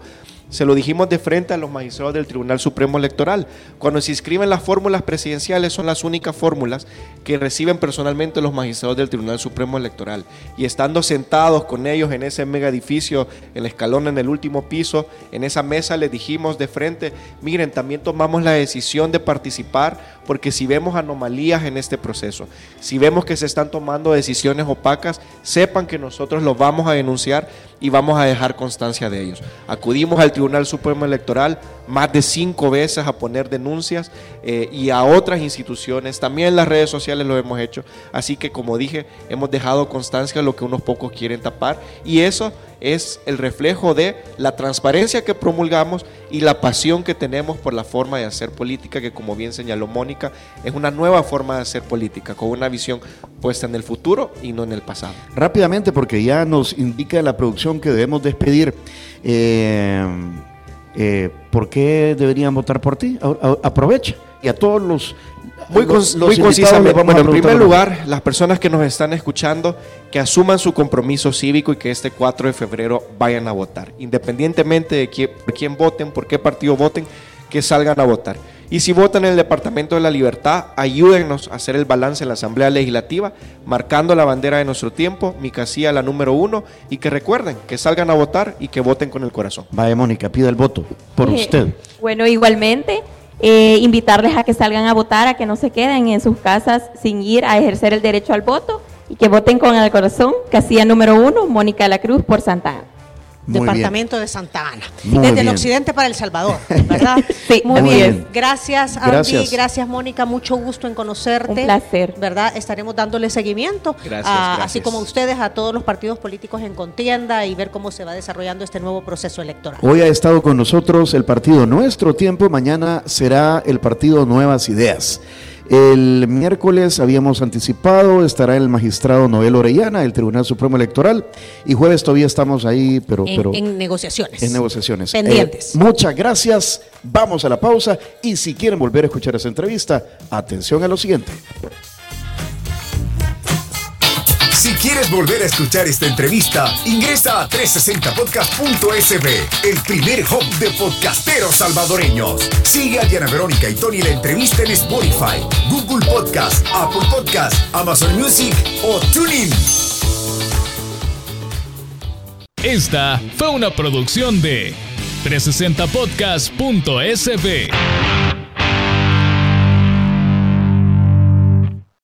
se lo dijimos de frente a los magistrados del Tribunal Supremo Electoral. Cuando se inscriben las fórmulas presidenciales son las únicas fórmulas que reciben personalmente los magistrados del Tribunal Supremo Electoral. Y estando sentados con ellos en ese mega edificio, el escalón en el último piso, en esa mesa les dijimos de frente, miren, también tomamos la decisión de participar porque si vemos anomalías en este proceso, si vemos que se están tomando decisiones opacas, sepan que nosotros los vamos a denunciar y vamos a dejar constancia de ellos. Acudimos al Tribunal Supremo Electoral más de cinco veces a poner denuncias eh, y a otras instituciones, también en las redes sociales lo hemos hecho, así que como dije, hemos dejado constancia de lo que unos pocos quieren tapar y eso es el reflejo de la transparencia que promulgamos y la pasión que tenemos por la forma de hacer política, que como bien señaló Mónica, es una nueva forma de hacer política, con una visión puesta en el futuro y no en el pasado. Rápidamente, porque ya nos indica la producción que debemos despedir. Eh, eh, ¿Por qué deberían votar por ti? aprovecha. Y a todos los muy, concisamente. Bueno, en primer lugar, las personas que nos están escuchando, que asuman su compromiso cívico y que este 4 de febrero vayan a votar. Independientemente de quién, por quién voten, por qué partido voten, que salgan a votar. Y si votan en el Departamento de la Libertad, ayúdennos a hacer el balance en la Asamblea Legislativa, marcando la bandera de nuestro tiempo, mi casilla la número uno, y que recuerden que salgan a votar y que voten con el corazón. Vaya, Mónica, pida el voto por eh, usted. Bueno, igualmente. Eh, invitarles a que salgan a votar, a que no se queden en sus casas sin ir a ejercer el derecho al voto y que voten con el corazón. Casilla número uno, Mónica la Cruz por Santa Ana departamento de Santa Ana. Desde el occidente para El Salvador, ¿verdad? sí, muy, bien. Gracias, Andy. Gracias. Mónica. Mucho gusto en conocerte. Un placer. ¿Verdad? Estaremos dándole seguimiento. Gracias, Así como ustedes, a todos los partidos políticos en contienda y ver cómo se va desarrollando este nuevo proceso electoral. Hoy ha estado con nosotros el partido Nuestro Tiempo. Mañana será el partido Nuevas Ideas. El miércoles habíamos anticipado, estará el magistrado Noel Orellana, del Tribunal Supremo Electoral, y jueves todavía estamos ahí, pero... En, pero, en negociaciones. En negociaciones. Pendientes. Eh, muchas gracias, vamos a la pausa, y si quieren volver a escuchar esa entrevista, atención a lo siguiente. Quieres volver a escuchar esta entrevista, ingresa a 360podcast.sb, el primer hub de podcasteros salvadoreños. Sigue a Diana Verónica y Tony la entrevista en Spotify, Google Podcast, Apple Podcast, Amazon Music o TuneIn. Esta fue una producción de 360podcast.sb.